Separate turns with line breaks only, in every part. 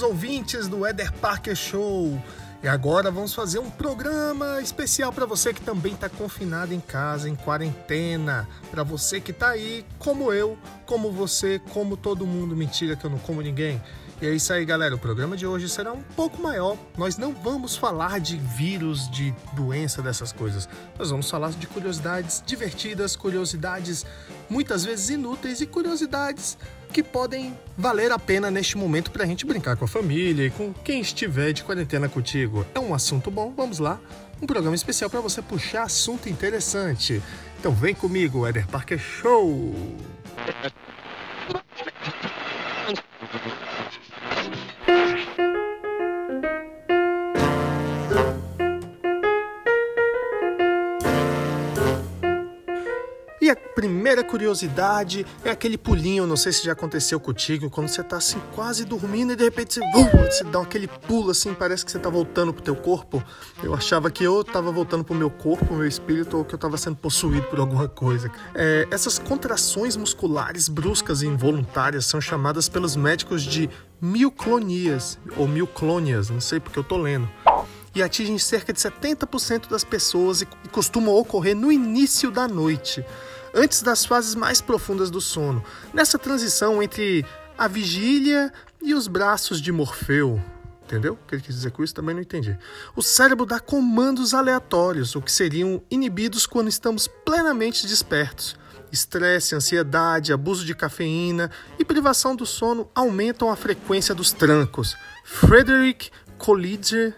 Caros ouvintes do Eder Parker Show? E agora vamos fazer um programa especial para você que também está confinado em casa, em quarentena. Para você que está aí, como eu, como você, como todo mundo. Mentira que eu não como ninguém. E é isso aí, galera. O programa de hoje será um pouco maior. Nós não vamos falar de vírus, de doença, dessas coisas. Nós vamos falar de curiosidades divertidas, curiosidades muitas vezes inúteis e curiosidades que podem valer a pena neste momento para a gente brincar com a família e com quem estiver de quarentena contigo. É um assunto bom, vamos lá. Um programa especial para você puxar assunto interessante. Então vem comigo, Eder Parker Show! Primeira curiosidade é aquele pulinho, não sei se já aconteceu contigo, quando você tá assim quase dormindo e de repente você, uh, você dá aquele pulo assim, parece que você tá voltando pro teu corpo. Eu achava que eu tava voltando pro meu corpo, meu espírito, ou que eu tava sendo possuído por alguma coisa. É, essas contrações musculares bruscas e involuntárias são chamadas pelos médicos de mioclonias, ou mioclônias, não sei porque eu tô lendo e atingem cerca de 70% das pessoas e costumam ocorrer no início da noite antes das fases mais profundas do sono, nessa transição entre a vigília e os braços de Morfeu. Entendeu? O que ele quis dizer com isso também não entendi. O cérebro dá comandos aleatórios, o que seriam inibidos quando estamos plenamente despertos. Estresse, ansiedade, abuso de cafeína e privação do sono aumentam a frequência dos trancos. Frederick Collider,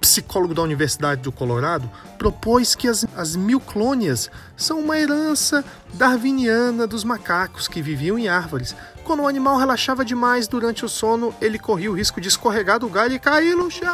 psicólogo da Universidade do Colorado, propôs que as, as milclônias são uma herança darwiniana dos macacos que viviam em árvores. Quando o animal relaxava demais durante o sono, ele corria o risco de escorregar do galho e cair no chão.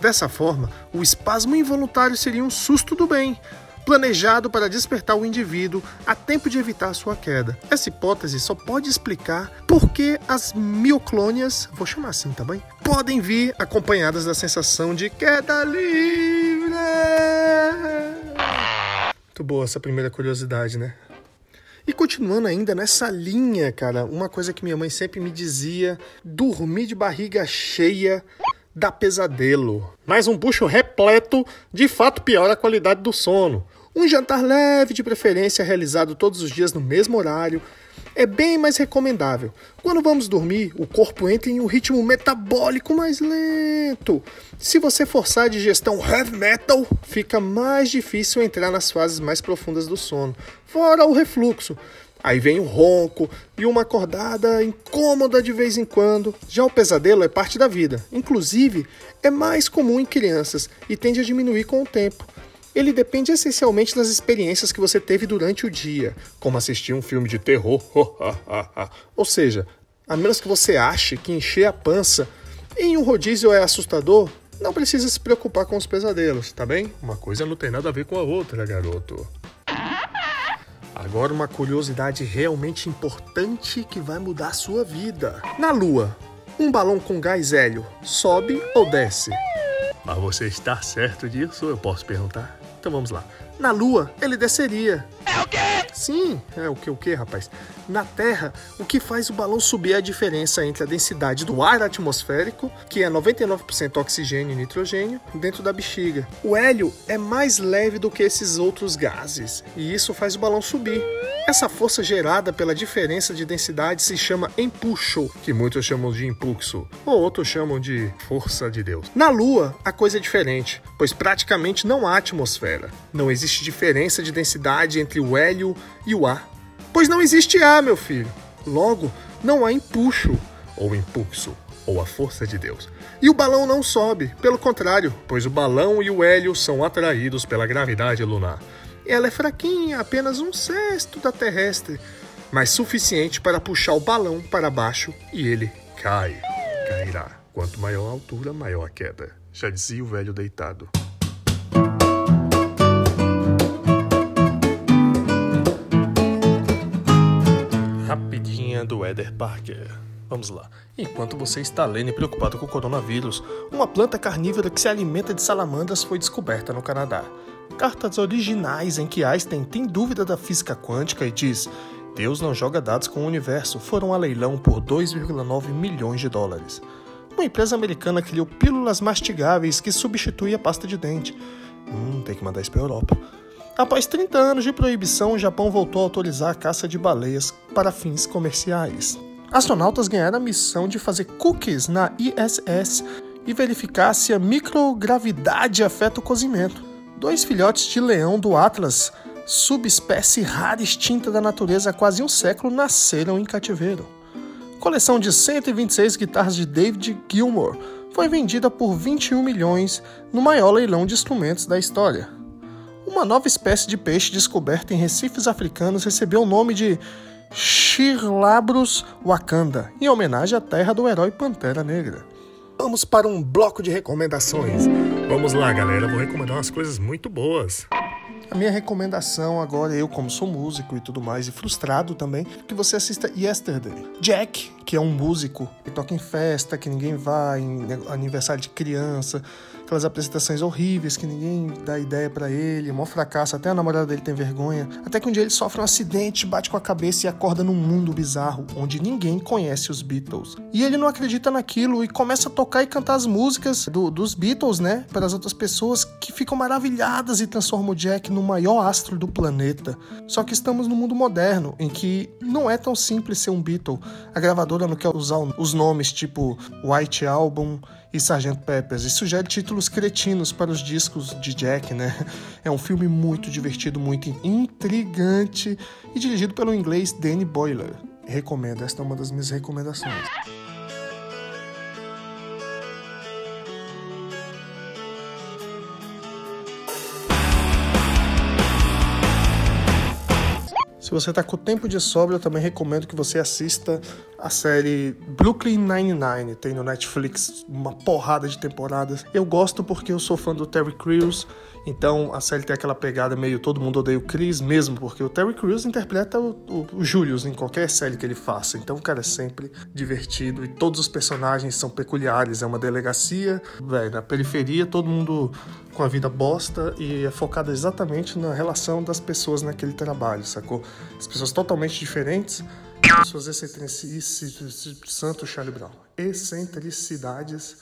Dessa forma, o espasmo involuntário seria um susto do bem, planejado para despertar o indivíduo a tempo de evitar sua queda. Essa hipótese só pode explicar por que as mioclônias, vou chamar assim, bem? Podem vir acompanhadas da sensação de queda livre. Muito boa essa primeira curiosidade, né? E continuando ainda nessa linha, cara, uma coisa que minha mãe sempre me dizia: dormir de barriga cheia dá pesadelo. Mas um bucho repleto de fato piora a qualidade do sono. Um jantar leve, de preferência realizado todos os dias no mesmo horário, é bem mais recomendável. Quando vamos dormir, o corpo entra em um ritmo metabólico mais lento. Se você forçar a digestão heavy metal, fica mais difícil entrar nas fases mais profundas do sono. Fora o refluxo. Aí vem o ronco e uma acordada incômoda de vez em quando. Já o pesadelo é parte da vida. Inclusive, é mais comum em crianças e tende a diminuir com o tempo ele depende essencialmente das experiências que você teve durante o dia, como assistir um filme de terror. Ou seja, a menos que você ache que encher a pança em um rodízio é assustador, não precisa se preocupar com os pesadelos, tá bem? Uma coisa não tem nada a ver com a outra, garoto. Agora uma curiosidade realmente importante que vai mudar a sua vida. Na Lua, um balão com gás hélio sobe ou desce? Mas você está certo disso? Eu posso perguntar? Então vamos lá. Na Lua, ele desceria. É o quê? Sim, é o que o quê, rapaz? Na Terra, o que faz o balão subir é a diferença entre a densidade do ar atmosférico, que é 99% oxigênio e nitrogênio, dentro da bexiga. O hélio é mais leve do que esses outros gases, e isso faz o balão subir. Essa força gerada pela diferença de densidade se chama empuxo, que muitos chamam de impulso, ou outros chamam de força de Deus. Na Lua, a coisa é diferente, pois praticamente não há atmosfera. Não existe diferença de densidade entre o hélio e o ar. Pois não existe ar, meu filho. Logo, não há empuxo, ou impulso, ou a força de Deus. E o balão não sobe, pelo contrário, pois o balão e o hélio são atraídos pela gravidade lunar. Ela é fraquinha, apenas um sexto da terrestre, mas suficiente para puxar o balão para baixo e ele cai. Cairá. Quanto maior a altura, maior a queda. Já dizia o velho deitado. Eder Parker. Vamos lá. Enquanto você está lendo e preocupado com o coronavírus, uma planta carnívora que se alimenta de salamandras foi descoberta no Canadá cartas originais em que Einstein tem dúvida da física quântica e diz: Deus não joga dados com o universo foram a leilão por 2,9 milhões de dólares. Uma empresa americana criou pílulas mastigáveis que substituem a pasta de dente. Hum, tem que mandar isso para Europa. Após 30 anos de proibição, o Japão voltou a autorizar a caça de baleias para fins comerciais. Astronautas ganharam a missão de fazer cookies na ISS e verificar se a microgravidade afeta o cozimento. Dois filhotes de leão do Atlas, subespécie rara extinta da natureza há quase um século, nasceram em cativeiro. Coleção de 126 guitarras de David Gilmour foi vendida por 21 milhões no maior leilão de instrumentos da história. Uma nova espécie de peixe descoberta em recifes africanos recebeu o nome de Chirlabrus wakanda, em homenagem à terra do herói Pantera Negra. Vamos para um bloco de recomendações. Vamos lá, galera, vou recomendar umas coisas muito boas. A minha recomendação agora, eu como sou músico e tudo mais, e frustrado também, que você assista Yesterday. Jack, que é um músico que toca em festa, que ninguém vai, em aniversário de criança, aquelas apresentações horríveis que ninguém dá ideia para ele, um fracasso, até a namorada dele tem vergonha. Até que um dia ele sofre um acidente, bate com a cabeça e acorda num mundo bizarro, onde ninguém conhece os Beatles. E ele não acredita naquilo e começa a tocar e cantar as músicas do, dos Beatles, né, para as outras pessoas que ficam maravilhadas e transformam o Jack no maior astro do planeta. Só que estamos no mundo moderno, em que não é tão simples ser um Beatle. A gravadora não quer usar os nomes tipo White Album e Sgt. Peppers e sugere títulos cretinos para os discos de Jack, né? É um filme muito divertido, muito intrigante e dirigido pelo inglês Danny Boyler. Recomendo, esta é uma das minhas recomendações. Se você está com tempo de sobra, eu também recomendo que você assista a série Brooklyn Nine-Nine. Tem no Netflix uma porrada de temporadas. Eu gosto porque eu sou fã do Terry Crews então a série tem aquela pegada meio todo mundo odeia o Chris mesmo, porque o Terry Crews interpreta o, o, o Julius em qualquer série que ele faça. Então o cara é sempre divertido e todos os personagens são peculiares. É uma delegacia, velho, na periferia, todo mundo com a vida bosta e é focado exatamente na relação das pessoas naquele trabalho, sacou? As pessoas totalmente diferentes, suas excentricidades, Santo Charlie Brown, excentricidades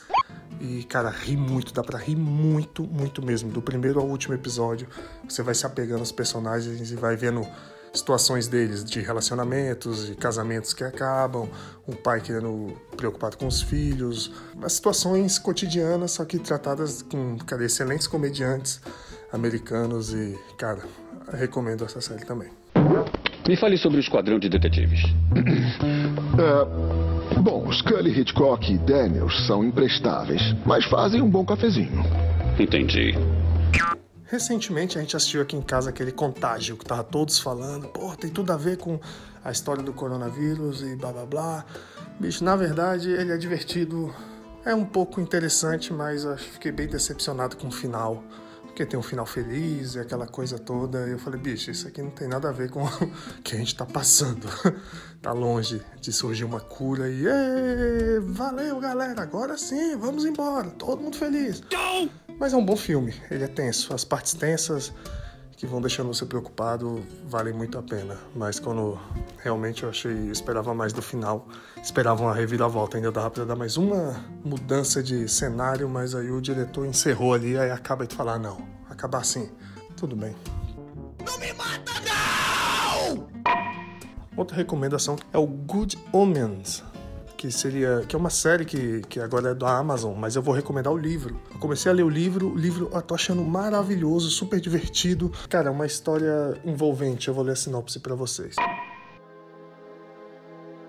e, cara, ri muito, dá pra rir muito, muito mesmo. Do primeiro ao último episódio, você vai se apegando aos personagens e vai vendo situações deles, de relacionamentos, de casamentos que acabam, um pai querendo preocupado com os filhos, as situações cotidianas, só que tratadas com, cara, excelentes comediantes americanos e, cara, recomendo essa série também.
Me fale sobre o Esquadrão de Detetives.
É... Bom, Scully, Hitchcock e Daniels são imprestáveis, mas fazem um bom cafezinho.
Entendi.
Recentemente a gente assistiu aqui em casa aquele contágio que tava todos falando, pô, tem tudo a ver com a história do coronavírus e blá blá blá. Bicho, na verdade ele é divertido, é um pouco interessante, mas eu fiquei bem decepcionado com o final porque tem um final feliz e aquela coisa toda. E eu falei, bicho, isso aqui não tem nada a ver com o que a gente tá passando. tá longe de surgir uma cura e valeu, galera, agora sim, vamos embora, todo mundo feliz. Mas é um bom filme, ele é tenso, as partes tensas que vão deixando você preocupado valem muito a pena. Mas quando realmente eu achei, esperava mais do final, esperava uma reviravolta, ainda dava para dar mais uma mudança de cenário, mas aí o diretor encerrou ali, aí acaba de falar não, acabar assim, tudo bem. Não me mata não! Outra recomendação é o Good Omens, que seria que é uma série que, que agora é da Amazon, mas eu vou recomendar o livro. Eu comecei a ler o livro, o livro eu tô achando maravilhoso, super divertido. Cara, é uma história envolvente. Eu vou ler a sinopse para vocês.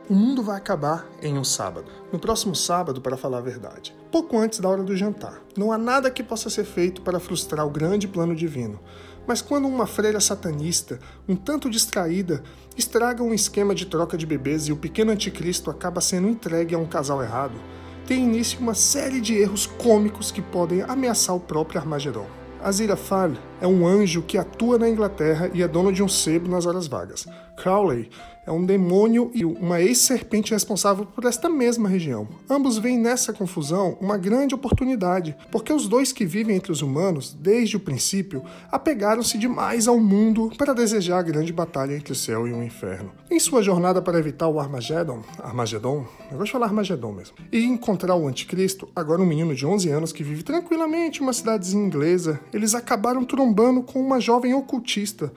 O mundo vai acabar em um sábado. No próximo sábado, para falar a verdade. Pouco antes da hora do jantar. Não há nada que possa ser feito para frustrar o grande plano divino. Mas quando uma freira satanista, um tanto distraída, estraga um esquema de troca de bebês e o pequeno anticristo acaba sendo entregue a um casal errado, tem início uma série de erros cômicos que podem ameaçar o próprio Armagedon. Aziraphale é um anjo que atua na Inglaterra e é dono de um sebo nas horas vagas. Crowley é um demônio e uma ex-serpente responsável por esta mesma região. Ambos veem nessa confusão uma grande oportunidade, porque os dois que vivem entre os humanos, desde o princípio, apegaram-se demais ao mundo para desejar a grande batalha entre o céu e o inferno. Em sua jornada para evitar o Armagedon, Armagedon, eu gosto de falar Armagedon mesmo, e encontrar o anticristo, agora um menino de 11 anos que vive tranquilamente em uma cidadezinha inglesa, eles acabaram trombando com uma jovem ocultista,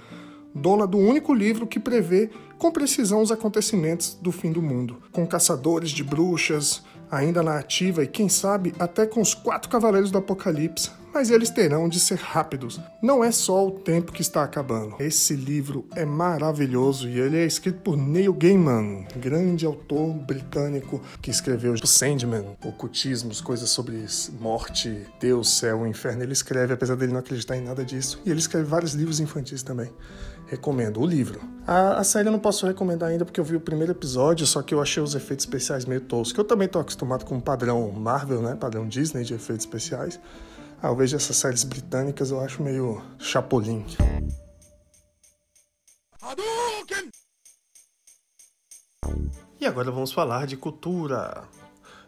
dona do único livro que prevê com precisão os acontecimentos do fim do mundo, com caçadores de bruxas ainda na ativa e quem sabe até com os quatro cavaleiros do Apocalipse, mas eles terão de ser rápidos. Não é só o tempo que está acabando. Esse livro é maravilhoso e ele é escrito por Neil Gaiman, grande autor britânico que escreveu o Sandman, ocultismos, coisas sobre morte, Deus, céu, inferno. Ele escreve, apesar dele não acreditar em nada disso, e ele escreve vários livros infantis também recomendo o livro. A, a, série eu não posso recomendar ainda porque eu vi o primeiro episódio, só que eu achei os efeitos especiais meio toscos. Eu também tô acostumado com o padrão Marvel, né? Padrão Disney de efeitos especiais. Ah, eu vejo essas séries britânicas, eu acho meio chapolim. E agora vamos falar de cultura.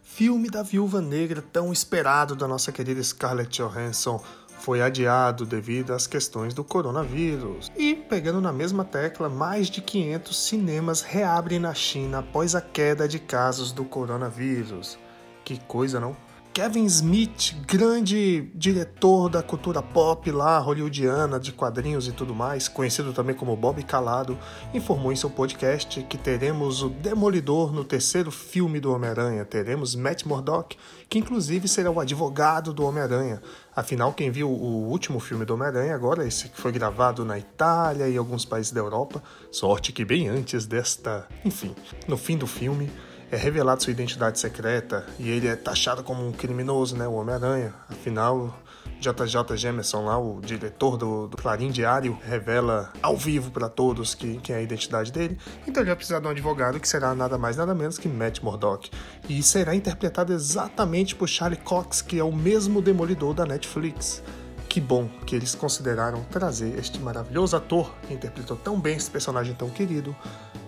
Filme da Viúva Negra tão esperado da nossa querida Scarlett Johansson foi adiado devido às questões do coronavírus. E, pegando na mesma tecla, mais de 500 cinemas reabrem na China após a queda de casos do coronavírus. Que coisa, não? Kevin Smith, grande diretor da cultura pop lá, hollywoodiana, de quadrinhos e tudo mais, conhecido também como Bob Calado, informou em seu podcast que teremos o Demolidor no terceiro filme do Homem-Aranha. Teremos Matt Murdock, que inclusive será o advogado do Homem-Aranha. Afinal, quem viu o último filme do Homem-Aranha, agora esse que foi gravado na Itália e alguns países da Europa, sorte que bem antes desta. Enfim, no fim do filme é revelado sua identidade secreta e ele é taxado como um criminoso, né, o Homem-Aranha. Afinal, JJ Jameson lá, o diretor do, do Clarim Diário, revela ao vivo para todos que, que é a identidade dele. Então ele vai precisar de um advogado que será nada mais nada menos que Matt Murdock. E será interpretado exatamente por Charlie Cox, que é o mesmo demolidor da Netflix. Que bom que eles consideraram trazer este maravilhoso ator que interpretou tão bem esse personagem tão querido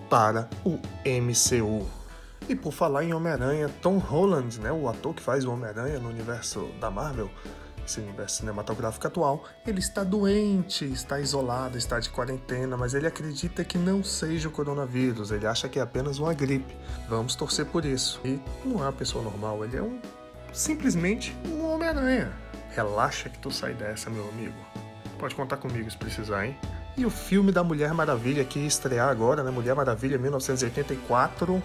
para o MCU. E por falar em Homem-Aranha, Tom Holland, né, o ator que faz o Homem-Aranha no universo da Marvel, esse universo cinematográfico atual, ele está doente, está isolado, está de quarentena, mas ele acredita que não seja o coronavírus, ele acha que é apenas uma gripe. Vamos torcer por isso. E não é uma pessoa normal, ele é um simplesmente um Homem-Aranha. Relaxa que tu sai dessa, meu amigo. Pode contar comigo se precisar, hein? E o filme da Mulher Maravilha que estrear agora, né? Mulher Maravilha 1984,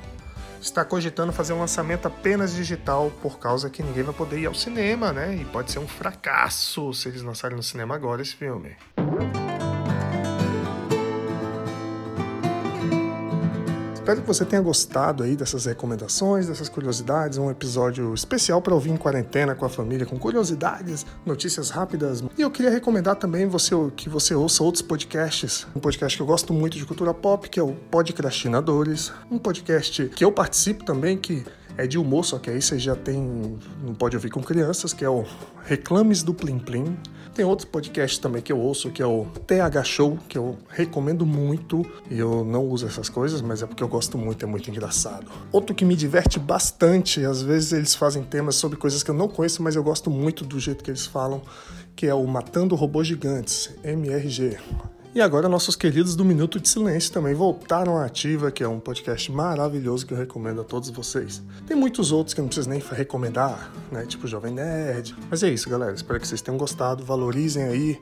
está cogitando fazer um lançamento apenas digital por causa que ninguém vai poder ir ao cinema, né? E pode ser um fracasso se eles lançarem no cinema agora esse filme. Espero que você tenha gostado aí dessas recomendações, dessas curiosidades, um episódio especial para ouvir em quarentena com a família, com curiosidades, notícias rápidas. E eu queria recomendar também você que você ouça outros podcasts. Um podcast que eu gosto muito de cultura pop, que é o Podcrastinadores, um podcast que eu participo também que é de humor, só que aí você já tem, não pode ouvir com crianças, que é o Reclames do Plim Plim. Tem outro podcast também que eu ouço, que é o TH Show, que eu recomendo muito. E eu não uso essas coisas, mas é porque eu gosto muito, é muito engraçado. Outro que me diverte bastante, às vezes eles fazem temas sobre coisas que eu não conheço, mas eu gosto muito do jeito que eles falam, que é o Matando Robôs Gigantes, MRG. E agora nossos queridos do Minuto de Silêncio também voltaram à ativa, que é um podcast maravilhoso que eu recomendo a todos vocês. Tem muitos outros que eu não preciso nem recomendar, né? Tipo Jovem Nerd. Mas é isso, galera. Espero que vocês tenham gostado. Valorizem aí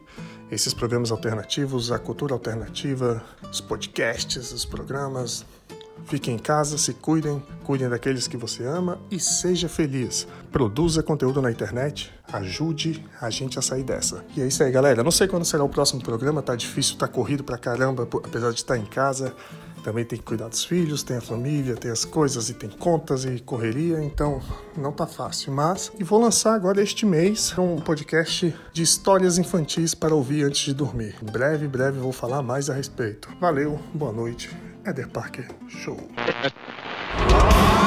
esses programas alternativos, a cultura alternativa, os podcasts, os programas. Fiquem em casa, se cuidem, cuidem daqueles que você ama e seja feliz. Produza conteúdo na internet, ajude a gente a sair dessa. E é isso aí, galera. Não sei quando será o próximo programa, tá difícil, tá corrido pra caramba, apesar de estar em casa. Também tem que cuidar dos filhos, tem a família, tem as coisas e tem contas e correria, então não tá fácil. Mas, e vou lançar agora este mês um podcast de histórias infantis para ouvir antes de dormir. Em breve, breve vou falar mais a respeito. Valeu, boa noite. Eder Parker Show.